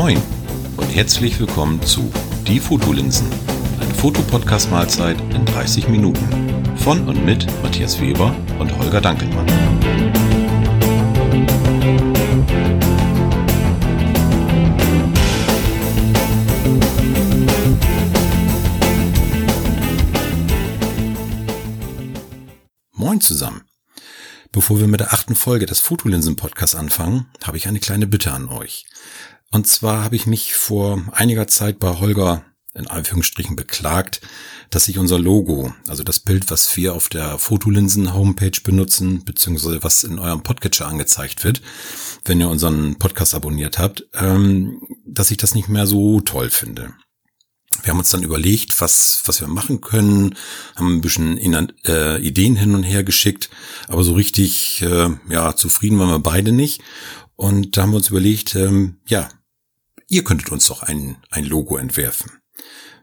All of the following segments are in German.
Moin und herzlich willkommen zu Die Fotolinsen, eine Fotopodcast-Mahlzeit in 30 Minuten von und mit Matthias Weber und Holger Dankelmann. Moin zusammen. Bevor wir mit der achten Folge des Fotolinsen-Podcasts anfangen, habe ich eine kleine Bitte an euch. Und zwar habe ich mich vor einiger Zeit bei Holger in Anführungsstrichen beklagt, dass sich unser Logo, also das Bild, was wir auf der Fotolinsen-Homepage benutzen, beziehungsweise was in eurem Podcatcher angezeigt wird, wenn ihr unseren Podcast abonniert habt, ähm, dass ich das nicht mehr so toll finde. Wir haben uns dann überlegt, was, was wir machen können, haben ein bisschen äh, Ideen hin und her geschickt, aber so richtig äh, ja, zufrieden waren wir beide nicht. Und da haben wir uns überlegt, ähm, ja, ihr könntet uns doch ein, ein Logo entwerfen.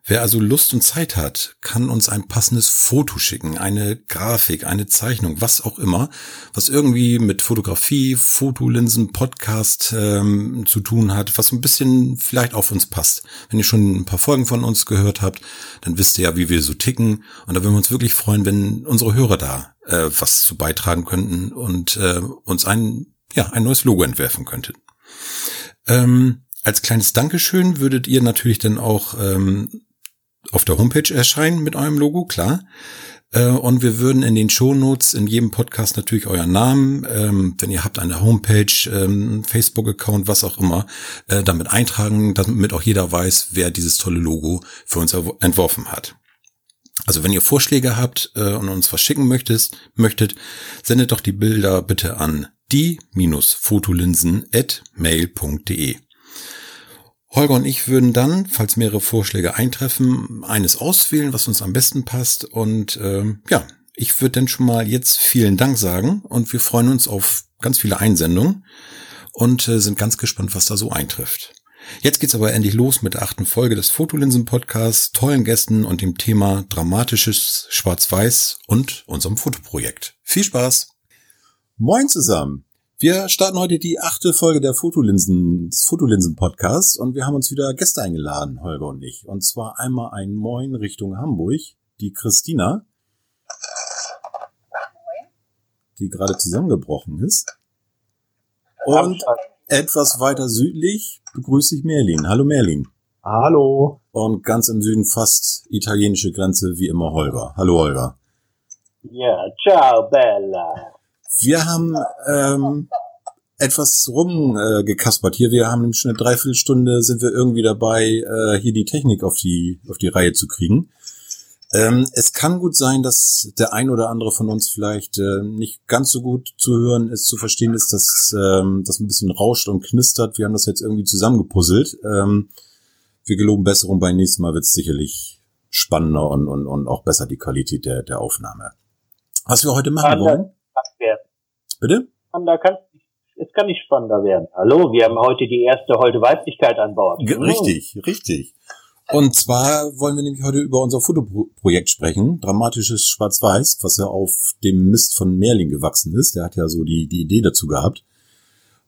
Wer also Lust und Zeit hat, kann uns ein passendes Foto schicken, eine Grafik, eine Zeichnung, was auch immer, was irgendwie mit Fotografie, Fotolinsen, Podcast ähm, zu tun hat, was ein bisschen vielleicht auf uns passt. Wenn ihr schon ein paar Folgen von uns gehört habt, dann wisst ihr ja, wie wir so ticken. Und da würden wir uns wirklich freuen, wenn unsere Hörer da äh, was zu beitragen könnten und äh, uns ein, ja, ein neues Logo entwerfen könnten. Ähm, als kleines Dankeschön würdet ihr natürlich dann auch ähm, auf der Homepage erscheinen mit eurem Logo, klar. Äh, und wir würden in den Shownotes in jedem Podcast natürlich euren Namen, ähm, wenn ihr habt eine Homepage, ähm, Facebook-Account, was auch immer, äh, damit eintragen, damit auch jeder weiß, wer dieses tolle Logo für uns entworfen hat. Also wenn ihr Vorschläge habt äh, und uns was schicken möchtest, möchtet, sendet doch die Bilder bitte an die-fotolinsen@mail.de. Holger und ich würden dann, falls mehrere Vorschläge eintreffen, eines auswählen, was uns am besten passt. Und ähm, ja, ich würde dann schon mal jetzt vielen Dank sagen und wir freuen uns auf ganz viele Einsendungen und äh, sind ganz gespannt, was da so eintrifft. Jetzt geht's aber endlich los mit der achten Folge des Fotolinsen-Podcasts, tollen Gästen und dem Thema dramatisches Schwarz-Weiß und unserem Fotoprojekt. Viel Spaß! Moin zusammen! Wir starten heute die achte Folge der Fotolinsen, des Fotolinsen-Podcasts und wir haben uns wieder Gäste eingeladen, Holger und ich. Und zwar einmal ein Moin Richtung Hamburg, die Christina, die gerade zusammengebrochen ist. Und etwas weiter südlich begrüße ich Merlin. Hallo Merlin. Hallo. Und ganz im Süden fast italienische Grenze wie immer Holger. Hallo Holger. Ja, ciao Bella. Wir haben ähm, etwas rumgekaspert äh, hier. Wir haben nämlich schon eine Dreiviertelstunde sind wir irgendwie dabei, äh, hier die Technik auf die, auf die Reihe zu kriegen. Ähm, es kann gut sein, dass der ein oder andere von uns vielleicht äh, nicht ganz so gut zu hören ist, zu verstehen ist, dass ähm, das ein bisschen rauscht und knistert. Wir haben das jetzt irgendwie zusammengepuzzelt. Ähm, wir geloben Besserung. Beim nächsten Mal wird es sicherlich spannender und, und, und auch besser die Qualität der, der Aufnahme. Was wir heute machen wollen. Bitte? Da kann, es kann nicht spannender werden. Hallo, wir haben heute die erste Holte Weiblichkeit an Bord. G richtig, richtig. Und zwar wollen wir nämlich heute über unser Fotoprojekt sprechen. Dramatisches Schwarz-Weiß, was ja auf dem Mist von Merlin gewachsen ist. Der hat ja so die, die Idee dazu gehabt.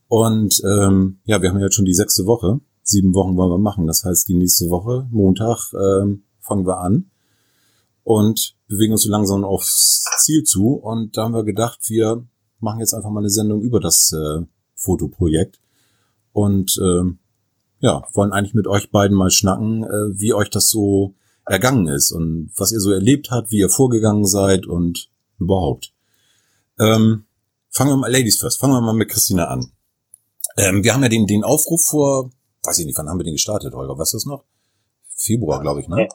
Und ähm, ja, wir haben ja jetzt schon die sechste Woche. Sieben Wochen wollen wir machen. Das heißt, die nächste Woche, Montag, ähm, fangen wir an und bewegen uns so langsam aufs Ziel zu. Und da haben wir gedacht, wir machen jetzt einfach mal eine Sendung über das äh, Fotoprojekt und äh, ja, wollen eigentlich mit euch beiden mal schnacken, äh, wie euch das so ergangen ist und was ihr so erlebt habt, wie ihr vorgegangen seid und überhaupt. Ähm, fangen wir mal, Ladies first, fangen wir mal mit Christina an. Ähm, wir haben ja den, den Aufruf vor, weiß ich nicht, wann haben wir den gestartet, Holger, weißt du das noch? Februar, glaube ich, ne?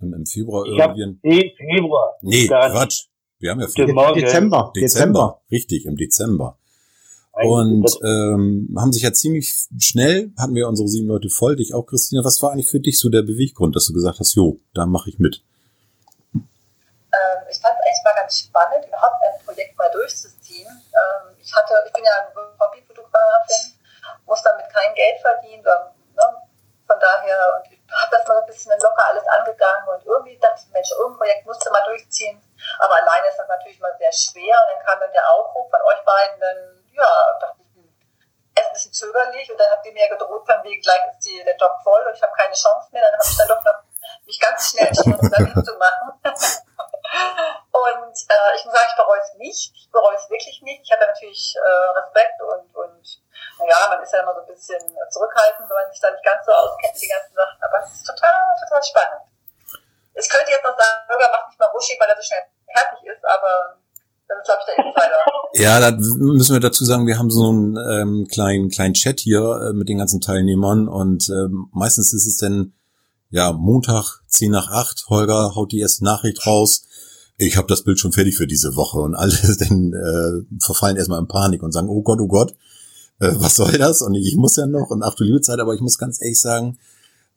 Im, Im, Februar ich irgendwie. Nee, Februar. Nee, Quatsch. Wir haben ja Dezember. Dezember. Dezember. Richtig, im Dezember. Und ähm, haben sich ja ziemlich schnell, hatten wir unsere sieben Leute voll, dich auch, Christina. Was war eigentlich für dich so der Beweggrund, dass du gesagt hast, jo, da mache ich mit? Ähm, ich fand es eigentlich mal ganz spannend, überhaupt ein Projekt mal durchzuziehen. Ähm, ich hatte, ich bin ja Hobbyfotografin, muss damit kein Geld verdienen. Ne? Von daher, und ich habe das mal ein bisschen locker alles angegangen und irgendwie dachte ich, Mensch, irgendein Projekt musste mal durchziehen aber alleine ist das natürlich mal sehr schwer. Und dann kam dann der Aufruf von euch beiden, dann, ja, dachte ich, hm, erst ein bisschen zögerlich und dann habt ihr mir gedroht, von wegen gleich ist die, der Job voll und ich habe keine Chance mehr. Dann habe ich dann doch noch mich ganz schnell entschieden, um da mitzumachen. und äh, ich muss sagen, ich bereue es nicht. Ich bereue es wirklich nicht. Ich hatte natürlich äh, Respekt und, und naja, man ist ja immer so ein bisschen zurückhaltend, wenn man sich da nicht ganz so auskennt den ganzen Sachen. Aber es ist total, total spannend. Ich könnte jetzt noch sagen, Bürger macht nicht mal wuschig, weil er so schnell fertig ist, aber das ist, glaube ich, der Insider. Ja, da müssen wir dazu sagen, wir haben so einen ähm, kleinen, kleinen Chat hier äh, mit den ganzen Teilnehmern und ähm, meistens ist es dann ja Montag 10 nach 8, Holger haut die erste Nachricht raus. Ich habe das Bild schon fertig für diese Woche und alle dann äh, verfallen erstmal in Panik und sagen, oh Gott, oh Gott, äh, was soll das? Und ich muss ja noch und ach du liebe Zeit, aber ich muss ganz ehrlich sagen,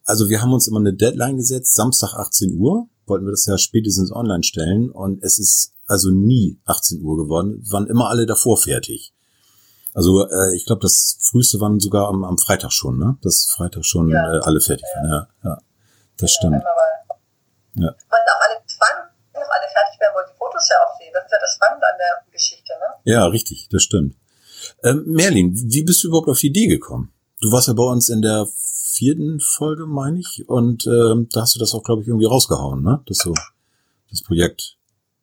also wir haben uns immer eine Deadline gesetzt, Samstag 18 Uhr, wollten wir das ja spätestens online stellen und es ist also nie 18 Uhr geworden, waren immer alle davor fertig. Also äh, ich glaube, das früheste waren sogar am, am Freitag schon, ne? Das Freitag schon ja. äh, alle fertig waren. Ja, ja, das stimmt. Ja. ja. Und auch alle 20 noch alle fertig werden, wollen die Fotos ja auch sehen. Das ist ja das Spannende an der Geschichte, ne? Ja, richtig, das stimmt. Ähm, Merlin, wie bist du überhaupt auf die Idee gekommen? Du warst ja bei uns in der vierten Folge, meine ich. Und äh, da hast du das auch, glaube ich, irgendwie rausgehauen, ne? Das so, das Projekt.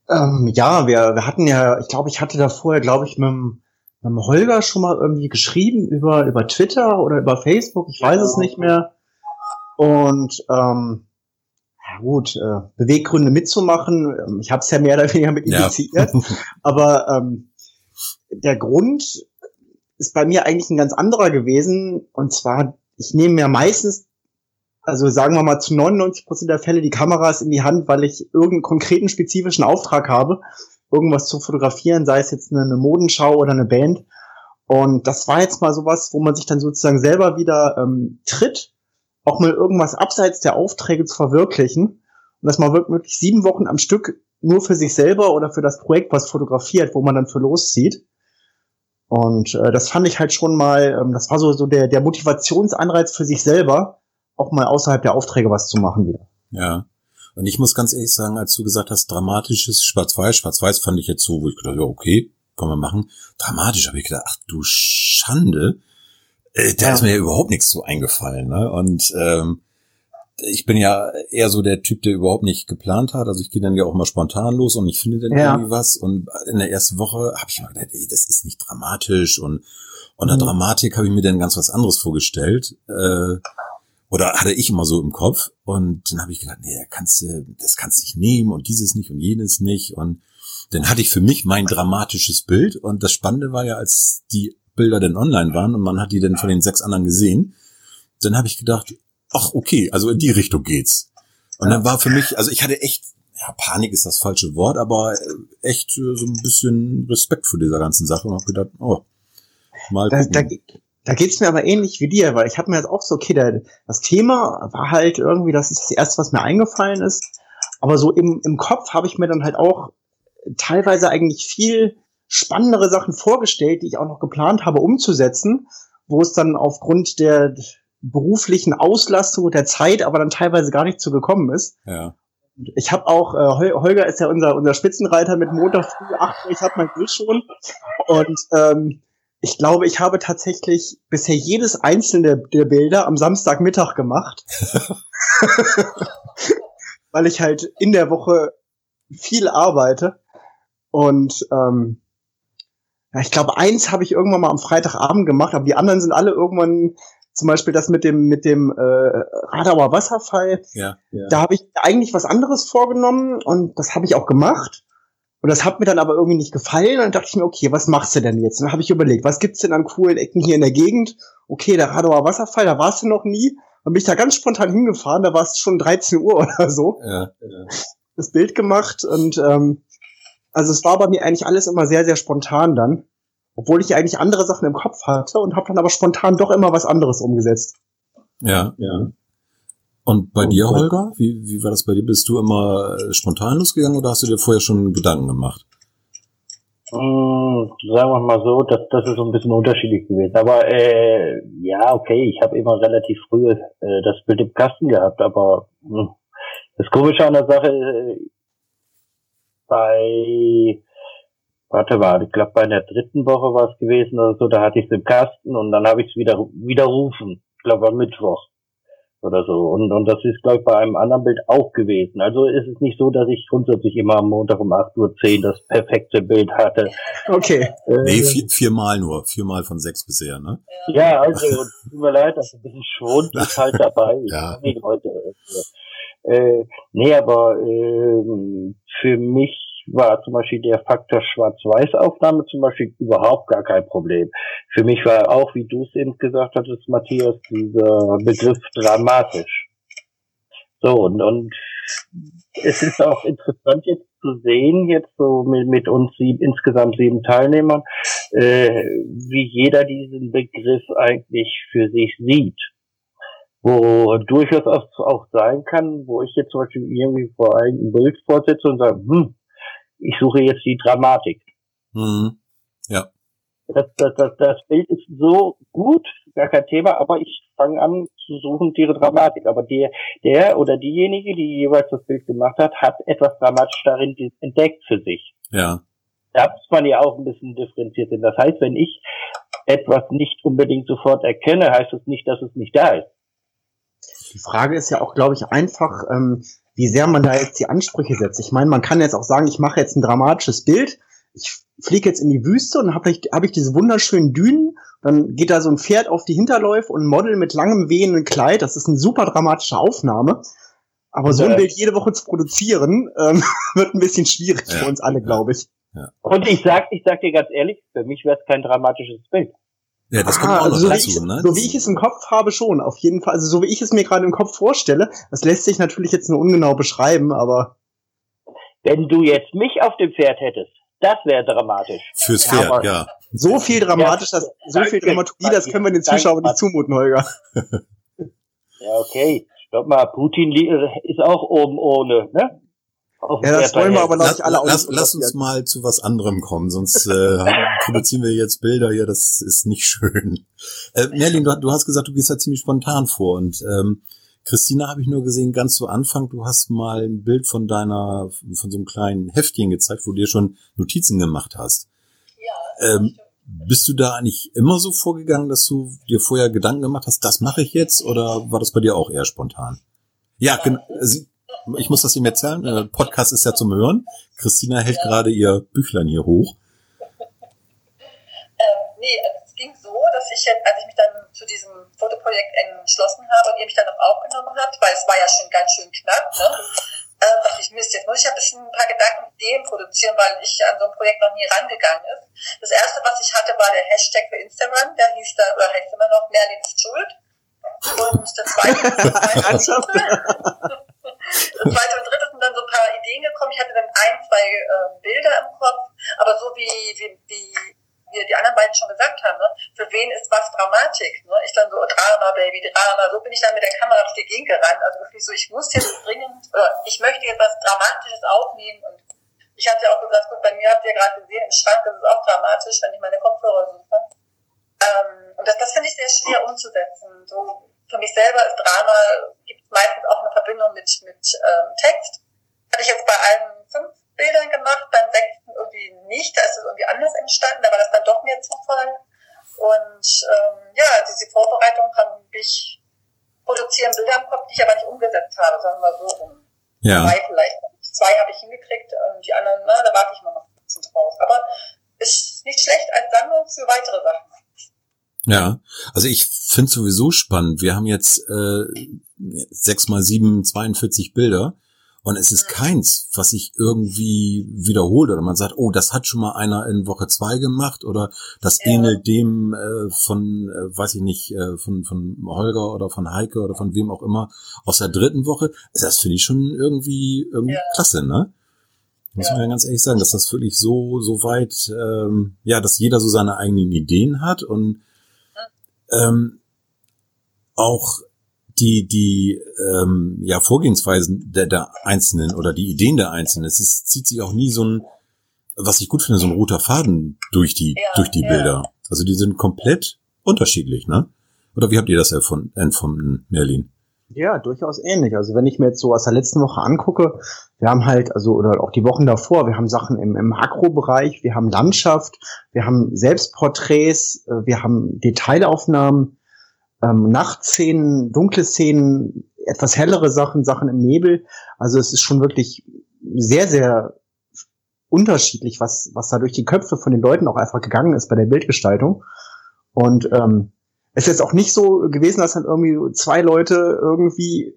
Ähm, ja, wir, wir hatten ja, ich glaube, ich hatte da vorher, glaube ich, mit dem, mit dem Holger schon mal irgendwie geschrieben über, über Twitter oder über Facebook, ich weiß ja. es nicht mehr. Und ähm, ja gut, äh, Beweggründe mitzumachen, ähm, ich habe es ja mehr oder weniger mit initiiert, ja. aber ähm, der Grund ist bei mir eigentlich ein ganz anderer gewesen. Und zwar ich nehme ja meistens, also sagen wir mal zu 99 Prozent der Fälle die Kameras in die Hand, weil ich irgendeinen konkreten spezifischen Auftrag habe, irgendwas zu fotografieren, sei es jetzt eine, eine Modenschau oder eine Band. Und das war jetzt mal sowas, wo man sich dann sozusagen selber wieder ähm, tritt, auch mal irgendwas abseits der Aufträge zu verwirklichen. Und dass man wirklich sieben Wochen am Stück nur für sich selber oder für das Projekt was fotografiert, wo man dann für loszieht. Und äh, das fand ich halt schon mal, ähm, das war so, so der, der Motivationsanreiz für sich selber, auch mal außerhalb der Aufträge was zu machen wieder. Ja. Und ich muss ganz ehrlich sagen, als du gesagt hast, dramatisches Schwarz-Weiß, Schwarz-Weiß fand ich jetzt so, wo ich gedacht, ja, okay, kann man machen. Dramatisch habe ich gedacht, ach du Schande, äh, da ja. ist mir ja überhaupt nichts so eingefallen. Ne? Und ähm, ich bin ja eher so der Typ, der überhaupt nicht geplant hat. Also ich gehe dann ja auch mal spontan los und ich finde dann ja. irgendwie was. Und in der ersten Woche habe ich mir gedacht, ey, das ist nicht dramatisch. Und unter mhm. Dramatik habe ich mir dann ganz was anderes vorgestellt. Äh, oder hatte ich immer so im Kopf. Und dann habe ich gedacht, nee, kannst du, das kannst du nicht nehmen und dieses nicht und jenes nicht. Und dann hatte ich für mich mein dramatisches Bild. Und das Spannende war ja, als die Bilder dann online waren und man hat die dann von den sechs anderen gesehen, dann habe ich gedacht, ach okay, also in die Richtung geht's. Und dann war für mich, also ich hatte echt, ja, Panik ist das falsche Wort, aber äh, echt äh, so ein bisschen Respekt vor dieser ganzen Sache und habe gedacht, oh, mal da, da, da geht's mir aber ähnlich wie dir, weil ich habe mir jetzt auch so, okay, der, das Thema war halt irgendwie, das ist das erste, was mir eingefallen ist, aber so im, im Kopf habe ich mir dann halt auch teilweise eigentlich viel spannendere Sachen vorgestellt, die ich auch noch geplant habe umzusetzen, wo es dann aufgrund der beruflichen Auslastung und der Zeit aber dann teilweise gar nicht zu gekommen ist. Ja. Ich habe auch, äh, Holger ist ja unser, unser Spitzenreiter mit Montag früh 8 Uhr, ich habe mein Bild schon. Und ähm, ich glaube, ich habe tatsächlich bisher jedes einzelne der Bilder am Samstagmittag gemacht. Weil ich halt in der Woche viel arbeite. Und ähm, ja, ich glaube, eins habe ich irgendwann mal am Freitagabend gemacht, aber die anderen sind alle irgendwann zum Beispiel das mit dem mit dem äh, Radauer Wasserfall. Ja, ja. Da habe ich eigentlich was anderes vorgenommen und das habe ich auch gemacht. Und das hat mir dann aber irgendwie nicht gefallen. Und dann dachte ich mir, okay, was machst du denn jetzt? Und dann habe ich überlegt, was gibt's denn an coolen Ecken hier in der Gegend? Okay, der Radauer Wasserfall, da warst du noch nie. Und bin ich da ganz spontan hingefahren, da war es schon 13 Uhr oder so. Ja, ja. Das Bild gemacht und ähm, also es war bei mir eigentlich alles immer sehr, sehr spontan dann. Obwohl ich eigentlich andere Sachen im Kopf hatte und habe dann aber spontan doch immer was anderes umgesetzt. Ja, ja. Und bei oh, dir, Holger? Wie, wie war das bei dir? Bist du immer äh, spontan losgegangen oder hast du dir vorher schon Gedanken gemacht? Mm, sagen wir mal so, das, das ist so ein bisschen unterschiedlich gewesen. Aber äh, ja, okay, ich habe immer relativ früh äh, das Bild im Kasten gehabt, aber mh, hm, das Komische an der Sache, äh, bei warte mal, ich glaube bei der dritten Woche war es gewesen oder so, da hatte ich es im Kasten und dann habe ich es wieder widerrufen. Ich glaube am Mittwoch oder so. Und, und das ist, glaube ich, bei einem anderen Bild auch gewesen. Also ist es nicht so, dass ich grundsätzlich immer am Montag um 8.10 Uhr das perfekte Bild hatte. Okay. Äh, nee, vier, viermal nur. Viermal von sechs bisher, ne? Ja, also, tut mir leid, das ist ein bisschen Schwund ist halt dabei. ja. Leute, äh, nee, aber äh, für mich war zum Beispiel der Faktor Schwarz-Weiß-Aufnahme zum Beispiel überhaupt gar kein Problem. Für mich war auch, wie du es eben gesagt hattest, Matthias, dieser Begriff dramatisch. So, und, und es ist auch interessant jetzt zu sehen, jetzt so mit, mit uns sieben, insgesamt sieben Teilnehmern, äh, wie jeder diesen Begriff eigentlich für sich sieht. Wo durchaus auch, sein kann, wo ich jetzt zum Beispiel irgendwie vor einem Bild vorsetze und sage, hm, ich suche jetzt die Dramatik. Mhm. Ja. Das, das, das, das Bild ist so gut, gar kein Thema, aber ich fange an zu suchen die Dramatik. Aber der, der oder diejenige, die jeweils das Bild gemacht hat, hat etwas dramatisch darin entdeckt für sich. Ja. Da muss man ja auch ein bisschen differenziert sein. Das heißt, wenn ich etwas nicht unbedingt sofort erkenne, heißt es nicht, dass es nicht da ist. Die Frage ist ja auch, glaube ich, einfach, ähm, wie sehr man da jetzt die Ansprüche setzt. Ich meine, man kann jetzt auch sagen, ich mache jetzt ein dramatisches Bild, ich fliege jetzt in die Wüste und habe ich, hab ich diese wunderschönen Dünen, dann geht da so ein Pferd auf die Hinterläufe und ein Model mit langem wehenden Kleid, das ist eine super dramatische Aufnahme. Aber so ein Bild jede Woche zu produzieren, ähm, wird ein bisschen schwierig ja, für uns alle, glaube ich. Ja. Und ich sag, ich sag dir ganz ehrlich, für mich wäre es kein dramatisches Bild. Ja, das kommt ah, auch noch also so dazu, wie ich, ne? So wie ich es im Kopf habe schon, auf jeden Fall. Also so wie ich es mir gerade im Kopf vorstelle, das lässt sich natürlich jetzt nur ungenau beschreiben, aber. Wenn du jetzt mich auf dem Pferd hättest, das wäre dramatisch. Fürs Pferd, ja. So viel dramatisch, das, so viel Dramaturgie, das können wir den Zuschauern nicht zumuten, Holger. Ja, okay. Stopp mal, Putin ist auch oben ohne, ne? Ja, das wollen wir aber noch nicht alle lass, lass uns mal zu was anderem kommen, sonst äh, produzieren wir jetzt Bilder hier, das ist nicht schön. Äh, Merlin, du, du, hast gesagt, du gehst da ziemlich spontan vor und ähm, Christina habe ich nur gesehen, ganz zu Anfang, du hast mal ein Bild von deiner, von so einem kleinen Heftchen gezeigt, wo du dir schon Notizen gemacht hast. Ja. Ähm, bist du da eigentlich immer so vorgegangen, dass du dir vorher Gedanken gemacht hast, das mache ich jetzt, oder war das bei dir auch eher spontan? Ja, genau ich muss das ihm erzählen, äh, Podcast ist ja zum Hören. Christina hält ja. gerade ihr Büchlein hier hoch. ähm, nee, also es ging so, dass ich jetzt, als ich mich dann zu diesem Fotoprojekt entschlossen habe und ihr mich dann noch aufgenommen habt, weil es war ja schon ganz schön knapp, ne? äh, dachte ich, Mist, jetzt muss ich ja ein bisschen ein paar Gedanken Ideen produzieren, weil ich an so ein Projekt noch nie rangegangen ist. Das erste, was ich hatte, war der Hashtag für Instagram, der hieß da, oder heißt immer noch Merlin ist schuld. Und das zweite, das zweite Das zweite und dritte sind dann so ein paar Ideen gekommen. Ich hatte dann ein, zwei äh, Bilder im Kopf, aber so wie, wie, wie wie die anderen beiden schon gesagt haben, ne? für wen ist was Dramatik? Ne? Ich dann so, Drama, Baby, Drama, so bin ich dann mit der Kamera auf die Gegend gerannt. Also wirklich so, ich muss jetzt dringend, äh, ich möchte jetzt was Dramatisches aufnehmen und ich hatte ja auch gesagt, gut, bei mir habt ihr gerade gesehen, im Schrank ist es auch dramatisch, wenn ich meine Kopfhörer suche. Ähm, und das, das finde ich sehr schwer umzusetzen. So, für mich selber ist Drama, gibt es meistens auch eine Verbindung mit, mit ähm, Text. Hatte ich jetzt bei allen fünf Bildern gemacht, beim sechsten irgendwie nicht, da ist es irgendwie anders entstanden, da war das dann doch mehr Zufall. Und ähm, ja, diese Vorbereitung habe ich produzieren Bilder im Kopf, die ich aber nicht umgesetzt habe, sagen wir so rum. Ja. Zwei vielleicht. Zwei habe ich hingekriegt und die anderen, na, da warte ich mal noch ein bisschen drauf. Aber ist nicht schlecht als Sammlung für weitere Sachen. Ja, also ich finde sowieso spannend. Wir haben jetzt äh, 6 mal 7, 42 Bilder und es ist keins, was sich irgendwie wiederholt oder man sagt, oh, das hat schon mal einer in Woche 2 gemacht oder das ja. ähnelt dem äh, von, äh, weiß ich nicht, äh, von, von Holger oder von Heike oder von wem auch immer aus der dritten Woche. Das finde ich schon irgendwie, irgendwie ja. klasse, ne? Muss man ja ganz ehrlich sagen, dass das wirklich so, so weit, ähm, ja, dass jeder so seine eigenen Ideen hat und ähm, auch die die ähm, ja Vorgehensweisen der, der Einzelnen oder die Ideen der Einzelnen. Es ist, zieht sich auch nie so ein, was ich gut finde, so ein roter Faden durch die ja, durch die ja. Bilder. Also die sind komplett unterschiedlich, ne? Oder wie habt ihr das erfunden, empfunden, Merlin? Ja, durchaus ähnlich. Also wenn ich mir jetzt so aus der letzten Woche angucke, wir haben halt, also oder auch die Wochen davor, wir haben Sachen im, im Makrobereich, wir haben Landschaft, wir haben Selbstporträts, äh, wir haben Detailaufnahmen, ähm, Nachtszenen, dunkle Szenen, etwas hellere Sachen, Sachen im Nebel. Also es ist schon wirklich sehr, sehr unterschiedlich, was, was da durch die Köpfe von den Leuten auch einfach gegangen ist bei der Bildgestaltung. Und ähm, es ist jetzt auch nicht so gewesen, dass dann irgendwie zwei Leute irgendwie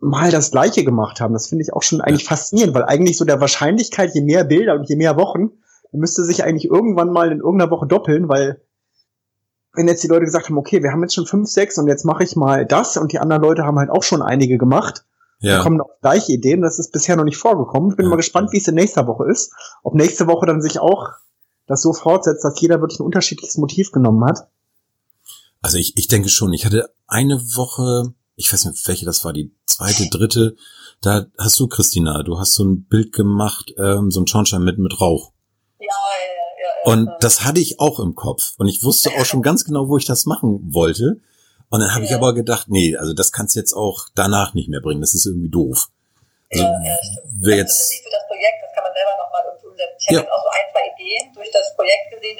mal das Gleiche gemacht haben. Das finde ich auch schon eigentlich faszinierend, weil eigentlich so der Wahrscheinlichkeit, je mehr Bilder und je mehr Wochen, müsste sich eigentlich irgendwann mal in irgendeiner Woche doppeln, weil wenn jetzt die Leute gesagt haben, okay, wir haben jetzt schon fünf, sechs und jetzt mache ich mal das und die anderen Leute haben halt auch schon einige gemacht, ja. kommen auch gleiche Ideen. Das ist bisher noch nicht vorgekommen. Ich bin ja. mal gespannt, wie es in nächster Woche ist. Ob nächste Woche dann sich auch das so fortsetzt, dass jeder wirklich ein unterschiedliches Motiv genommen hat. Also ich, ich denke schon, ich hatte eine Woche, ich weiß nicht, welche das war, die zweite, dritte, da hast du, Christina, du hast so ein Bild gemacht, ähm, so ein Schornstein mit, mit Rauch. Und das hatte ich auch im Kopf. Und ich wusste auch schon ganz genau, wo ich das machen wollte. Und dann habe ich aber gedacht, nee, also das kannst du jetzt auch danach nicht mehr bringen. Das ist irgendwie doof. Also, ja, ja, wer jetzt, für das Projekt, das kann man selber nochmal irgendwie umsetzen. Ich ja. habe auch so ein, zwei Ideen durch das Projekt gesehen,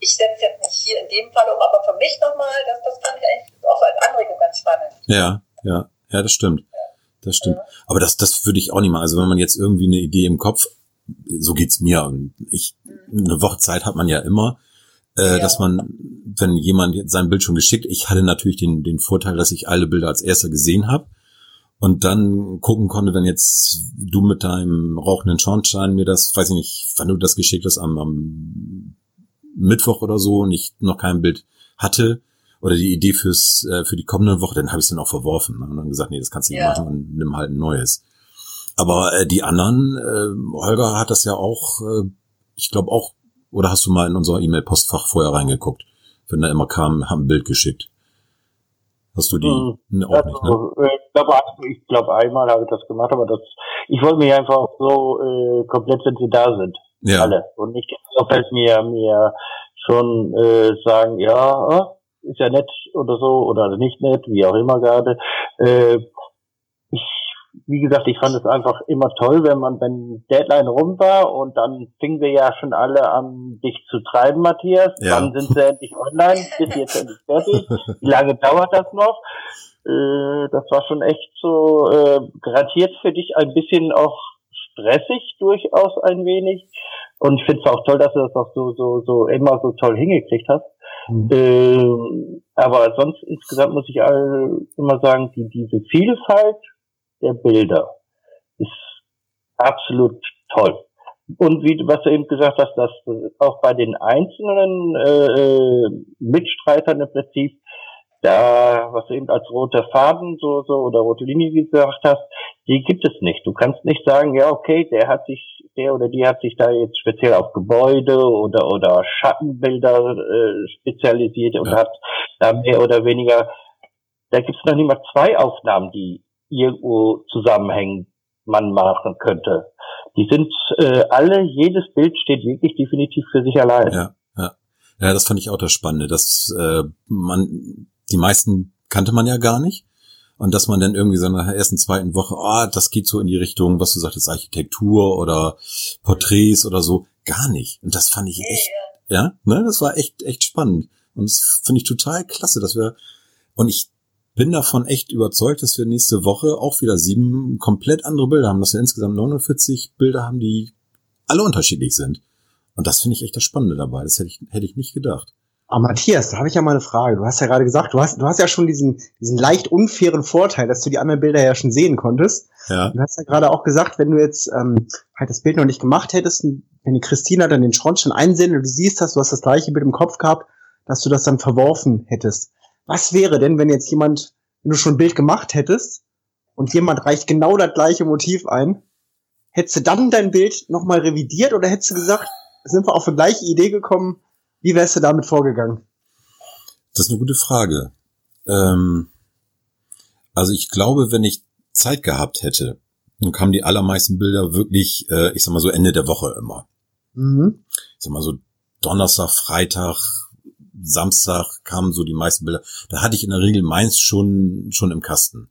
ich setze jetzt nicht hier in dem Fall um, aber für mich nochmal, das, das fand ich eigentlich auch so als Anregung ganz spannend. Ja, ja, ja, das stimmt. Das stimmt. Ja. Aber das, das würde ich auch nicht mal. Also wenn man jetzt irgendwie eine Idee im Kopf, so geht's mir. Und ich. Eine Woche Zeit hat man ja immer, äh, ja. dass man, wenn jemand sein Bild schon geschickt, ich hatte natürlich den, den Vorteil, dass ich alle Bilder als erster gesehen habe und dann gucken konnte, wenn jetzt du mit deinem rauchenden Schornstein mir das, weiß ich nicht, wann du das geschickt hast, am, am Mittwoch oder so und ich noch kein Bild hatte oder die Idee fürs äh, für die kommende Woche, dann habe ich es dann auch verworfen ne? und dann gesagt, nee, das kannst du nicht ja. machen und nimm halt ein neues. Aber äh, die anderen, äh, Holger hat das ja auch, äh, ich glaube auch, oder hast du mal in unser E-Mail-Postfach vorher reingeguckt, wenn da immer kam, haben ein Bild geschickt. Hast du die? Hm, ne, auch nicht, ne? Äh, ich glaube, ich glaub, einmal habe ich das gemacht, aber das, ich wollte mich einfach so äh, komplett, wenn sie da sind. Ja. Alle. Und nicht doppelt mir, mir schon äh, sagen, ja, äh, ist ja nett oder so, oder nicht nett, wie auch immer gerade. Äh, wie gesagt, ich fand es einfach immer toll, wenn man, wenn Deadline rum war und dann fingen wir ja schon alle an, dich zu treiben, Matthias. Ja. Wann sind sie endlich online? Bist jetzt endlich fertig? Wie lange dauert das noch? Äh, das war schon echt so äh, garantiert für dich ein bisschen auch stressig durchaus ein wenig. Und ich finde es auch toll, dass du das auch so, so, so immer so toll hingekriegt hast. Mhm. Ähm, aber sonst insgesamt muss ich all, immer sagen, die, diese Vielfalt der Bilder ist absolut toll. Und wie was du eben gesagt hast, dass auch bei den einzelnen äh, Mitstreitern im Prinzip da, was du eben als roter Faden so, so oder rote Linie gesagt hast, die gibt es nicht. Du kannst nicht sagen, ja, okay, der hat sich, der oder die hat sich da jetzt speziell auf Gebäude oder, oder Schattenbilder äh, spezialisiert und ja. hat da mehr oder weniger, da gibt es noch nicht mal zwei Aufnahmen, die irgendwo zusammenhängen man machen könnte. Die sind äh, alle, jedes Bild steht wirklich definitiv für sich allein. Ja, ja. Ja, das fand ich auch das Spannende, dass äh, man die meisten kannte man ja gar nicht. Und dass man dann irgendwie so nach der ersten, zweiten Woche, ah, das geht so in die Richtung, was du sagtest, Architektur oder Porträts oder so, gar nicht. Und das fand ich echt, ja, ne, das war echt, echt spannend. Und das finde ich total klasse, dass wir, und ich bin davon echt überzeugt, dass wir nächste Woche auch wieder sieben komplett andere Bilder haben, dass wir insgesamt 49 Bilder haben, die alle unterschiedlich sind. Und das finde ich echt das Spannende dabei. Das hätte ich, hätte ich nicht gedacht. Aber Matthias, da habe ich ja mal eine Frage. Du hast ja gerade gesagt, du hast, du hast ja schon diesen, diesen leicht unfairen Vorteil, dass du die anderen Bilder ja schon sehen konntest. Ja. Du hast ja gerade auch gesagt, wenn du jetzt ähm, halt das Bild noch nicht gemacht hättest, wenn die Christina dann den Schornstein einsendet und du siehst das, du hast das gleiche Bild im Kopf gehabt, dass du das dann verworfen hättest. Was wäre denn, wenn jetzt jemand, wenn du schon ein Bild gemacht hättest und jemand reicht genau das gleiche Motiv ein, hättest du dann dein Bild nochmal revidiert oder hättest du gesagt, sind wir auf die gleiche Idee gekommen, wie wärst du damit vorgegangen? Das ist eine gute Frage. Ähm, also ich glaube, wenn ich Zeit gehabt hätte, dann kamen die allermeisten Bilder wirklich, äh, ich sag mal so Ende der Woche immer. Mhm. Ich sag mal so Donnerstag, Freitag, Samstag kamen so die meisten Bilder. Da hatte ich in der Regel meins schon, schon im Kasten.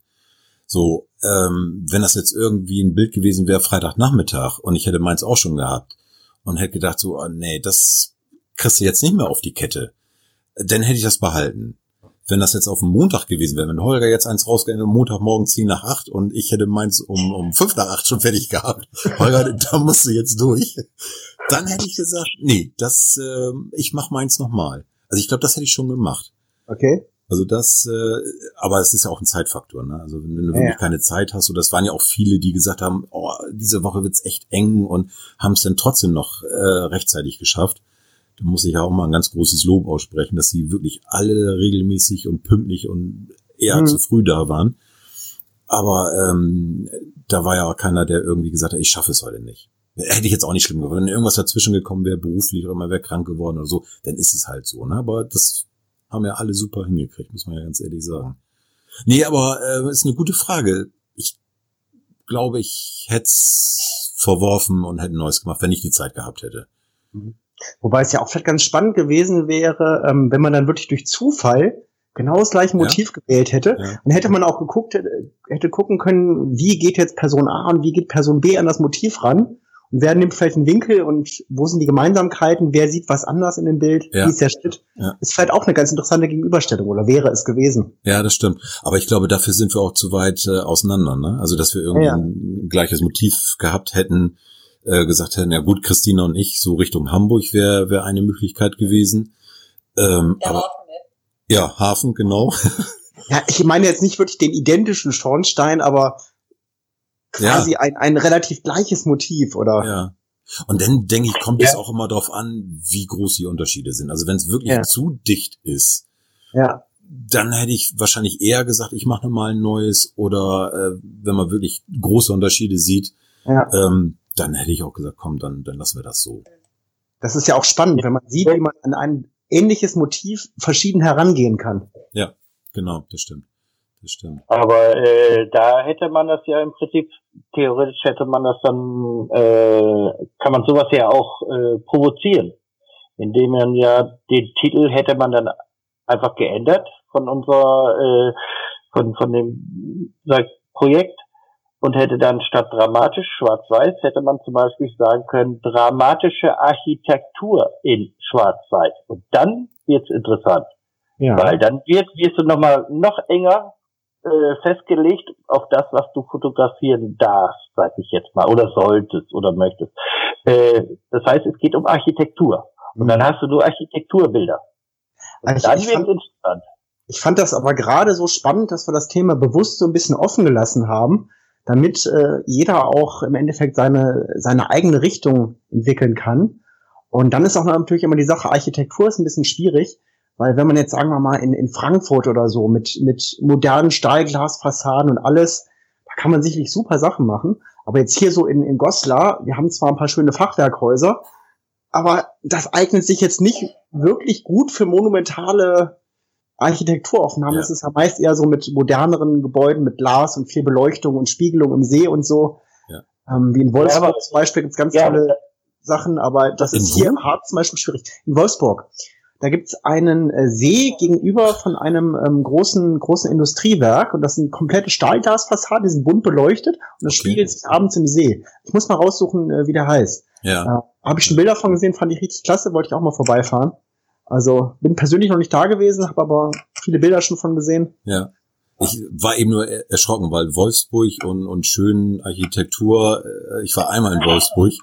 So, ähm, wenn das jetzt irgendwie ein Bild gewesen wäre, Freitagnachmittag, und ich hätte meins auch schon gehabt und hätte gedacht so, oh, nee, das kriegst du jetzt nicht mehr auf die Kette, dann hätte ich das behalten. Wenn das jetzt auf dem Montag gewesen wäre, wenn Holger jetzt eins rausgeht, Montagmorgen 10 nach 8 und ich hätte meins um, um 5 nach 8 schon fertig gehabt, Holger, da musst du jetzt durch, dann hätte ich gesagt, nee, das, äh, ich mach meins nochmal. Also ich glaube, das hätte ich schon gemacht. Okay. Also das, äh, aber es ist ja auch ein Zeitfaktor. Ne? Also wenn, wenn du ja. wirklich keine Zeit hast, und das waren ja auch viele, die gesagt haben, oh, diese Woche wird's echt eng und haben es dann trotzdem noch äh, rechtzeitig geschafft. Da muss ich ja auch mal ein ganz großes Lob aussprechen, dass sie wirklich alle regelmäßig und pünktlich und eher mhm. zu früh da waren. Aber ähm, da war ja auch keiner, der irgendwie gesagt hat, ich schaffe es heute nicht. Hätte ich jetzt auch nicht schlimm geworden. Wenn irgendwas dazwischen gekommen wäre, beruflich oder man wäre krank geworden oder so, dann ist es halt so. Ne? Aber das haben ja alle super hingekriegt, muss man ja ganz ehrlich sagen. Nee, aber äh, ist eine gute Frage. Ich glaube, ich hätte es verworfen und hätte ein neues gemacht, wenn ich die Zeit gehabt hätte. Mhm. Wobei es ja auch vielleicht ganz spannend gewesen wäre, ähm, wenn man dann wirklich durch Zufall genau das gleiche Motiv ja. gewählt hätte. Ja. Dann hätte man auch geguckt, hätte, hätte gucken können, wie geht jetzt Person A und wie geht Person B an das Motiv ran wer nimmt vielleicht einen Winkel und wo sind die Gemeinsamkeiten, wer sieht was anders in dem Bild, ja. wie ist der Schnitt, ja. ist vielleicht auch eine ganz interessante Gegenüberstellung oder wäre es gewesen. Ja, das stimmt. Aber ich glaube, dafür sind wir auch zu weit äh, auseinander, ne? Also, dass wir irgendwie ja. ein gleiches Motiv gehabt hätten, äh, gesagt hätten, ja gut, Christina und ich, so Richtung Hamburg wäre wär eine Möglichkeit gewesen. Ähm, aber, Hafen, ne? Ja, Hafen, genau. Ja, ich meine jetzt nicht wirklich den identischen Schornstein, aber quasi ja. ein, ein relativ gleiches Motiv, oder? Ja. Und dann denke ich, kommt es auch immer darauf an, wie groß die Unterschiede sind. Also wenn es wirklich ja. zu dicht ist, ja. dann hätte ich wahrscheinlich eher gesagt, ich mache mal ein neues. Oder äh, wenn man wirklich große Unterschiede sieht, ja. ähm, dann hätte ich auch gesagt, komm, dann, dann lassen wir das so. Das ist ja auch spannend, wenn man sieht, wie man an ein ähnliches Motiv verschieden herangehen kann. Ja, genau, das stimmt. Das stimmt. Aber äh, da hätte man das ja im Prinzip, theoretisch hätte man das dann, äh, kann man sowas ja auch äh, provozieren. Indem man ja den Titel hätte man dann einfach geändert von unserer, äh, von, von dem sag, Projekt und hätte dann statt dramatisch schwarz-weiß, hätte man zum Beispiel sagen können, dramatische Architektur in schwarz-weiß. Und dann wird's interessant. Ja. Weil dann wird, wirst du nochmal noch enger äh, festgelegt auf das, was du fotografieren darfst, sag ich jetzt mal, oder solltest oder möchtest. Äh, das heißt, es geht um Architektur. Und dann hast du nur Architekturbilder. Also dann wird interessant. Ich fand das aber gerade so spannend, dass wir das Thema bewusst so ein bisschen offen gelassen haben, damit äh, jeder auch im Endeffekt seine, seine eigene Richtung entwickeln kann. Und dann ist auch natürlich immer die Sache, Architektur ist ein bisschen schwierig, weil wenn man jetzt, sagen wir mal, in, in Frankfurt oder so mit, mit modernen Stahlglasfassaden und alles, da kann man sicherlich super Sachen machen. Aber jetzt hier so in, in Goslar, wir haben zwar ein paar schöne Fachwerkhäuser, aber das eignet sich jetzt nicht wirklich gut für monumentale Architekturaufnahmen. Ja. Das ist ja meist eher so mit moderneren Gebäuden, mit Glas und viel Beleuchtung und Spiegelung im See und so. Ja. Ähm, wie in Wolfsburg ja, zum Beispiel gibt es ganz tolle Sachen, aber das ist hier hart zum Beispiel schwierig. In Wolfsburg. Da gibt's einen äh, See gegenüber von einem ähm, großen, großen Industriewerk und das sind komplette Stahlglasfassaden, die sind bunt beleuchtet und das okay. spiegelt sich abends im See. Ich muss mal raussuchen, äh, wie der heißt. Ja. Äh, Habe ich schon Bilder von gesehen, fand ich richtig klasse, wollte ich auch mal vorbeifahren. Also bin persönlich noch nicht da gewesen, habe aber viele Bilder schon von gesehen. Ja. Ich war eben nur erschrocken, weil Wolfsburg und, und schön Architektur, äh, ich war einmal in Wolfsburg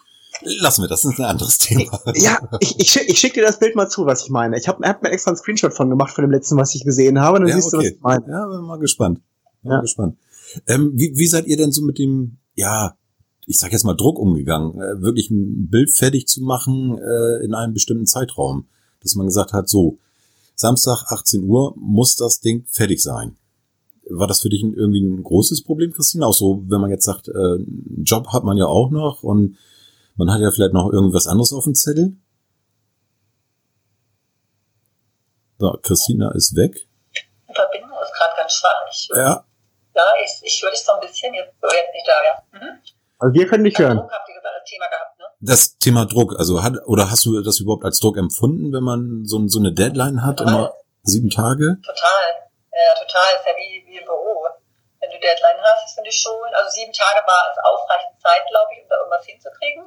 Lassen wir das, das ist ein anderes Thema. Ja, ich, ich, ich schicke dir das Bild mal zu, was ich meine. Ich habe hab mir extra einen Screenshot von gemacht von dem letzten, was ich gesehen habe. Dann ja, siehst okay. du, was ich meine. Ja, bin mal gespannt. Bin ja. mal gespannt. Ähm, wie, wie seid ihr denn so mit dem, ja, ich sag jetzt mal Druck umgegangen, äh, wirklich ein Bild fertig zu machen äh, in einem bestimmten Zeitraum? Dass man gesagt hat, so, Samstag 18 Uhr muss das Ding fertig sein. War das für dich irgendwie ein großes Problem, Christine? Auch so, wenn man jetzt sagt, äh, einen Job hat man ja auch noch und man hat ja vielleicht noch irgendwas anderes auf dem Zettel. So, Christina ist weg. Die Verbindung ist gerade ganz schwach. Ich, ja. Ja, ich, ich höre dich so ein bisschen, jetzt, jetzt nicht da, ja. Mhm. Also wir können dich hören. Druck habt ihr gesagt, Thema gehabt, ne? das Thema Druck, also hat, oder hast du das überhaupt als Druck empfunden, wenn man so, so eine Deadline hat, total. immer sieben Tage? Total, ja, total, ist ja wie, wie im Büro. Wenn du Deadline hast, finde ich schon, also sieben Tage war es ausreichend Zeit, glaube ich, um da irgendwas hinzukriegen.